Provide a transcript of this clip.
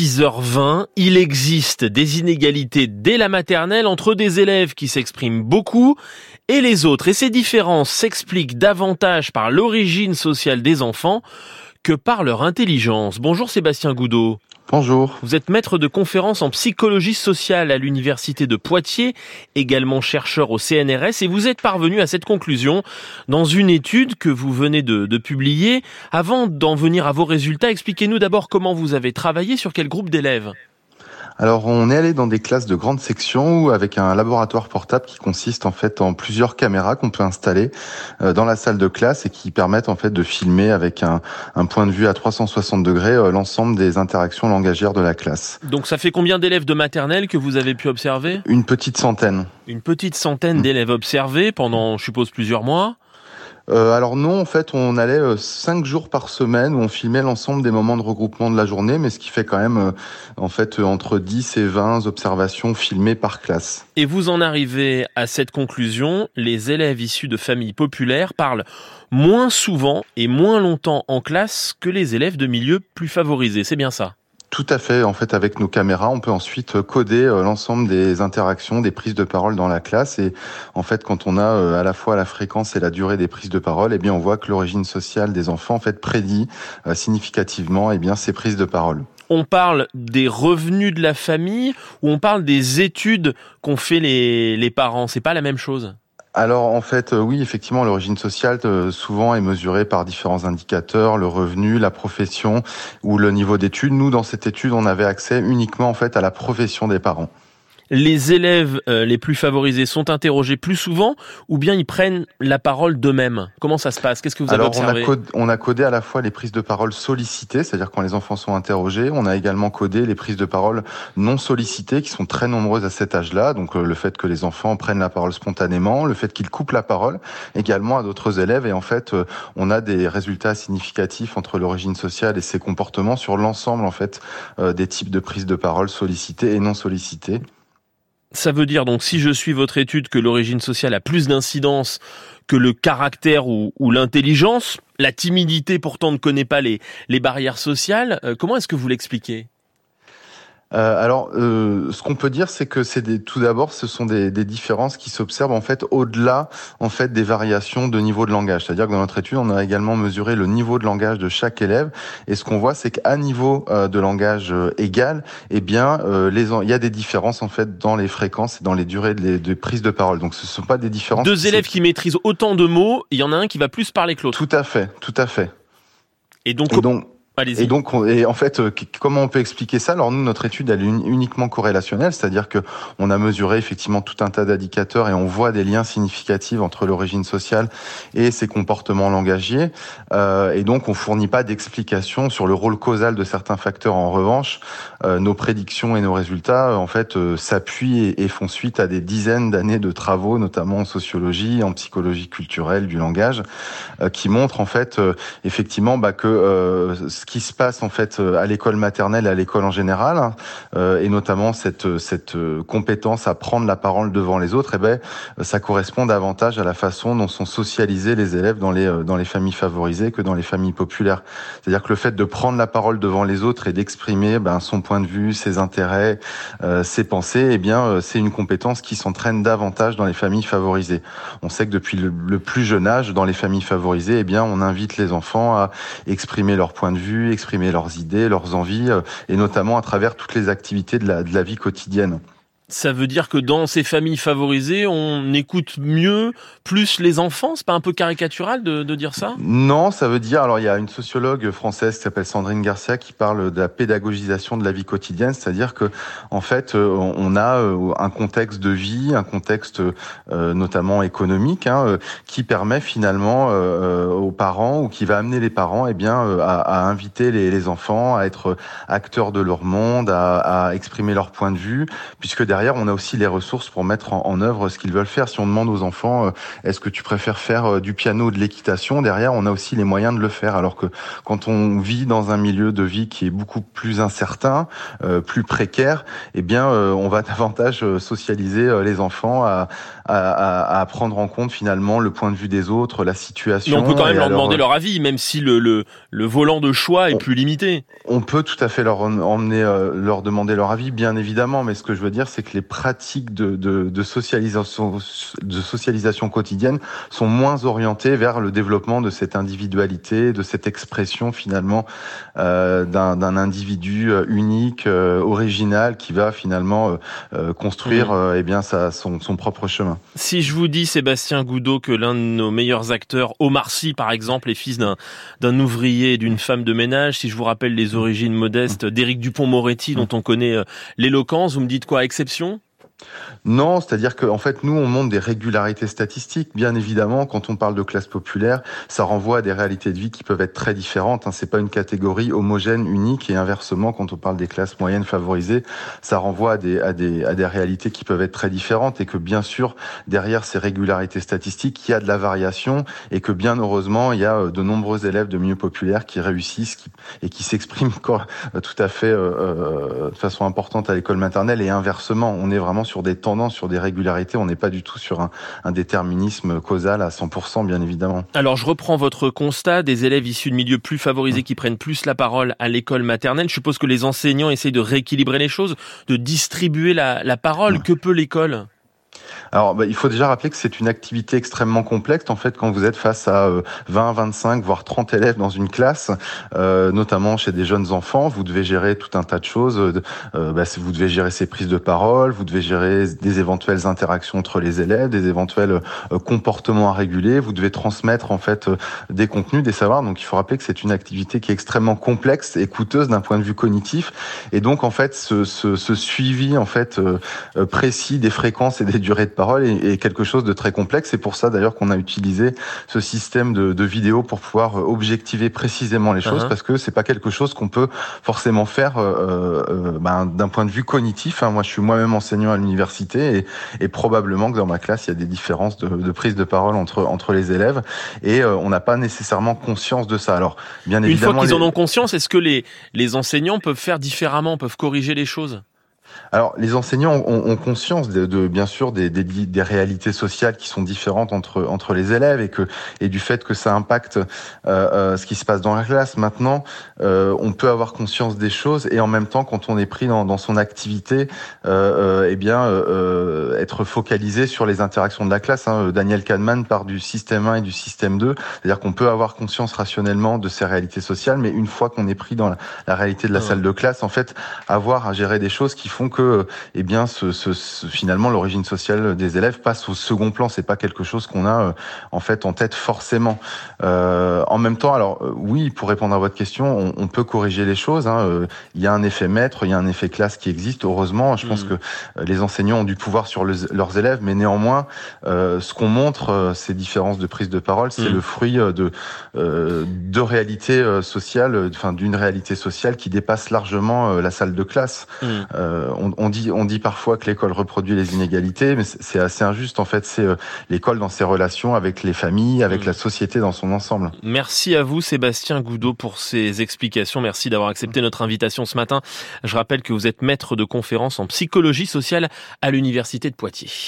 6h20, il existe des inégalités dès la maternelle entre des élèves qui s'expriment beaucoup et les autres. Et ces différences s'expliquent davantage par l'origine sociale des enfants que par leur intelligence. Bonjour Sébastien Goudot. Bonjour. Vous êtes maître de conférences en psychologie sociale à l'université de Poitiers, également chercheur au CNRS, et vous êtes parvenu à cette conclusion dans une étude que vous venez de, de publier. Avant d'en venir à vos résultats, expliquez-nous d'abord comment vous avez travaillé sur quel groupe d'élèves? Alors on est allé dans des classes de grande section avec un laboratoire portable qui consiste en fait en plusieurs caméras qu'on peut installer euh, dans la salle de classe et qui permettent en fait de filmer avec un, un point de vue à 360 degrés euh, l'ensemble des interactions langagières de la classe. Donc ça fait combien d'élèves de maternelle que vous avez pu observer? Une petite centaine. Une petite centaine d'élèves observés pendant, je suppose, plusieurs mois euh, alors non, en fait, on allait euh, cinq jours par semaine où on filmait l'ensemble des moments de regroupement de la journée, mais ce qui fait quand même, euh, en fait, entre 10 et 20 observations filmées par classe. Et vous en arrivez à cette conclusion, les élèves issus de familles populaires parlent moins souvent et moins longtemps en classe que les élèves de milieux plus favorisés, c'est bien ça? Tout à fait. En fait, avec nos caméras, on peut ensuite coder euh, l'ensemble des interactions, des prises de parole dans la classe. Et en fait, quand on a euh, à la fois la fréquence et la durée des prises de parole, eh bien, on voit que l'origine sociale des enfants, en fait, prédit euh, significativement, eh bien, ces prises de parole on parle des revenus de la famille ou on parle des études qu'ont fait les, les parents? C'est pas la même chose? Alors en fait, euh, oui, effectivement, l'origine sociale euh, souvent est mesurée par différents indicateurs, le revenu, la profession ou le niveau d'études. Nous, dans cette étude, on avait accès uniquement en fait à la profession des parents les élèves euh, les plus favorisés sont interrogés plus souvent ou bien ils prennent la parole d'eux-mêmes? Comment ça se passe? Qu'est-ce que vous avez observé on a, codé, on a codé à la fois les prises de parole sollicitées, c'est-à-dire quand les enfants sont interrogés. On a également codé les prises de parole non sollicitées qui sont très nombreuses à cet âge-là. Donc euh, le fait que les enfants prennent la parole spontanément, le fait qu'ils coupent la parole également à d'autres élèves. Et en fait, euh, on a des résultats significatifs entre l'origine sociale et ses comportements sur l'ensemble en fait des types de prises de parole sollicitées et non sollicitées. Ça veut dire donc, si je suis votre étude, que l'origine sociale a plus d'incidence que le caractère ou, l'intelligence. La timidité pourtant ne connaît pas les, barrières sociales. Euh, comment est-ce que vous l'expliquez? Euh, alors, euh, ce qu'on peut dire, c'est que c'est des, tout d'abord, ce sont des, des différences qui s'observent en fait au-delà en fait des variations de niveau de langage. C'est-à-dire que dans notre étude, on a également mesuré le niveau de langage de chaque élève, et ce qu'on voit, c'est qu'à niveau euh, de langage euh, égal, eh bien, euh, les, il y a des différences en fait dans les fréquences et dans les durées de, de prise de parole. Donc, ce sont pas des différences. Deux élèves qui maîtrisent autant de mots, il y en a un qui va plus parler que l'autre. Tout à fait, tout à fait. Et donc, et donc et donc, et en fait, euh, comment on peut expliquer ça? Alors nous, notre étude, elle est uniquement corrélationnelle, c'est-à-dire que on a mesuré effectivement tout un tas d'indicateurs et on voit des liens significatifs entre l'origine sociale et ses comportements langagiers. Euh, et donc, on fournit pas d'explication sur le rôle causal de certains facteurs. En revanche, euh, nos prédictions et nos résultats, en fait, euh, s'appuient et, et, font suite à des dizaines d'années de travaux, notamment en sociologie, en psychologie culturelle du langage, euh, qui montrent en fait effectivement bah, que ce qui se passe en fait euh, à l'école maternelle et à l'école en général, hein, euh, et notamment cette cette euh, compétence à prendre la parole devant les autres, eh ben ça correspond davantage à la façon dont sont socialisés les élèves dans les dans les familles favorisées que dans les familles populaires. C'est-à-dire que le fait de prendre la parole devant les autres et d'exprimer ben, son point de vue, ses intérêts, ses pensées, eh bien c'est une compétence qui s'entraîne davantage dans les familles favorisées. On sait que depuis le, le plus jeune âge, dans les familles favorisées, eh bien on invite les enfants à exprimer leur point de vue exprimer leurs idées, leurs envies, euh, et notamment à travers toutes les activités de la, de la vie quotidienne. Ça veut dire que dans ces familles favorisées, on écoute mieux, plus les enfants? C'est pas un peu caricatural de, de, dire ça? Non, ça veut dire. Alors, il y a une sociologue française qui s'appelle Sandrine Garcia qui parle de la pédagogisation de la vie quotidienne, c'est-à-dire que, en fait, euh, on a euh, un contexte de vie, un contexte euh, notamment économique, hein, qui permet finalement aux parents ou qui va amener les parents, eh bien, à, à inviter les, les, enfants à être acteurs de leur monde, à, à exprimer leur point de vue, puisque derrière derrière, on a aussi les ressources pour mettre en, œuvre ce qu'ils veulent faire. Si on demande aux enfants, est-ce que tu préfères faire du piano ou de l'équitation, derrière, on a aussi les moyens de le faire. Alors que quand on vit dans un milieu de vie qui est beaucoup plus incertain, plus précaire, eh bien, on va davantage socialiser les enfants à, à, à, prendre en compte finalement le point de vue des autres, la situation. Mais on peut quand même leur demander leur avis, même si le, le, le volant de choix est plus limité. On peut tout à fait leur emmener, euh, leur demander leur avis, bien évidemment. Mais ce que je veux dire, c'est que les pratiques de, de, de, socialisation, de socialisation quotidienne sont moins orientées vers le développement de cette individualité, de cette expression finalement euh, d'un individu euh, unique, euh, original, qui va finalement euh, construire mmh. eh bien sa, son, son propre chemin. Si je vous dis, Sébastien Goudot, que l'un de nos meilleurs acteurs, Omar Sy par exemple, est fils d'un ouvrier et d'une femme de ménage, si je vous rappelle les origines modestes d'Éric Dupont-Moretti, dont on connaît l'éloquence, vous me dites quoi, exception émission non, c'est-à-dire qu'en fait, nous, on montre des régularités statistiques. Bien évidemment, quand on parle de classe populaire, ça renvoie à des réalités de vie qui peuvent être très différentes. Hein. C'est pas une catégorie homogène, unique, et inversement, quand on parle des classes moyennes favorisées, ça renvoie à des, à des, à des réalités qui peuvent être très différentes, et que bien sûr, derrière ces régularités statistiques, il y a de la variation, et que bien heureusement, il y a euh, de nombreux élèves de milieux populaires qui réussissent et qui s'expriment tout à fait euh, euh, de façon importante à l'école maternelle, et inversement, on est vraiment des tendances, sur des régularités. On n'est pas du tout sur un, un, déterminisme causal à 100%, bien évidemment. Alors, je reprends votre constat des élèves issus de milieux plus favorisés qui prennent plus la parole à l'école maternelle. Je suppose que les enseignants essayent de rééquilibrer les choses, de distribuer la, la parole. Que peut l'école? Alors, bah, il faut déjà rappeler que c'est une activité extrêmement complexe. En fait, quand vous êtes face à 20, euh, 25, voire 30 élèves dans une classe, euh, notamment chez des jeunes enfants, vous devez gérer tout un tas de choses. Euh, bah, vous devez gérer ces prises de parole, vous devez gérer des éventuelles interactions entre les élèves, des éventuels euh, comportements à réguler. Vous devez transmettre en fait euh, des contenus, des savoirs. Donc, il faut rappeler que c'est une activité qui est extrêmement complexe et coûteuse d'un point de vue cognitif. Et donc, en fait, ce, ce, ce suivi en fait précis des fréquences et des durées de parole est, quelque chose de très complexe. C'est pour ça d'ailleurs qu'on a utilisé ce système de, de vidéo pour pouvoir euh, objectiver précisément les choses, uh-huh. parce que c'est pas quelque chose qu'on peut forcément faire euh, euh, ben, d'un point de vue cognitif. Hein. Moi, je suis moi-même enseignant à l'université et, et, probablement que dans ma classe, il y a des différences de, de prise de parole entre entre les élèves et on n'a pas nécessairement conscience de ça. Alors, bien évidemment, une fois qu'ils en ont conscience, est-ce que les les enseignants peuvent faire différemment, peuvent corriger les choses? Alors, les enseignants ont, ont conscience de, de, bien sûr des, des, des, réalités sociales qui sont différentes entre entre les élèves et que et du fait que ça impacte euh, euh, ce qui se passe dans la classe. Maintenant, euh, on peut avoir conscience des choses et en même temps, quand on est pris dans, dans son activité, euh, euh eh bien, euh, être focalisé sur les interactions de la classe. Hein. Daniel Kahneman part du système 1 et du système 2, c'est-à-dire qu'on peut avoir conscience rationnellement de ces réalités sociales, mais une fois qu'on est pris dans la, la réalité de la salle de classe, en fait, avoir à gérer des choses qui font que, eh bien, ce, ce, finalement, l'origine sociale des élèves passe au second plan. C'est pas quelque chose qu'on a euh, en fait en tête forcément. Euh, en même temps, alors euh, oui, pour répondre à votre question, on, on peut corriger les choses. Hein. Euh, il y a un effet maître, il y a un effet classe qui existe. Heureusement, je pense mmh. que les enseignants ont du pouvoir sur le, leurs élèves, mais néanmoins, euh, ce qu'on montre, ces différences de prise de parole, c'est mmh. le fruit de de réalités sociales, enfin d'une réalité sociale qui dépasse largement la salle de classe. Mmh on, on, dit, on dit parfois que l'école reproduit les inégalités, mais c'est assez injuste. En fait, c'est euh, l'école dans ses relations avec les familles, avec mmh. la société dans son ensemble. Merci à vous, Sébastien Goudot, pour ces explications. Merci d'avoir accepté notre invitation ce matin. Je rappelle que vous êtes maître de conférence en psychologie sociale à l'Université de Poitiers.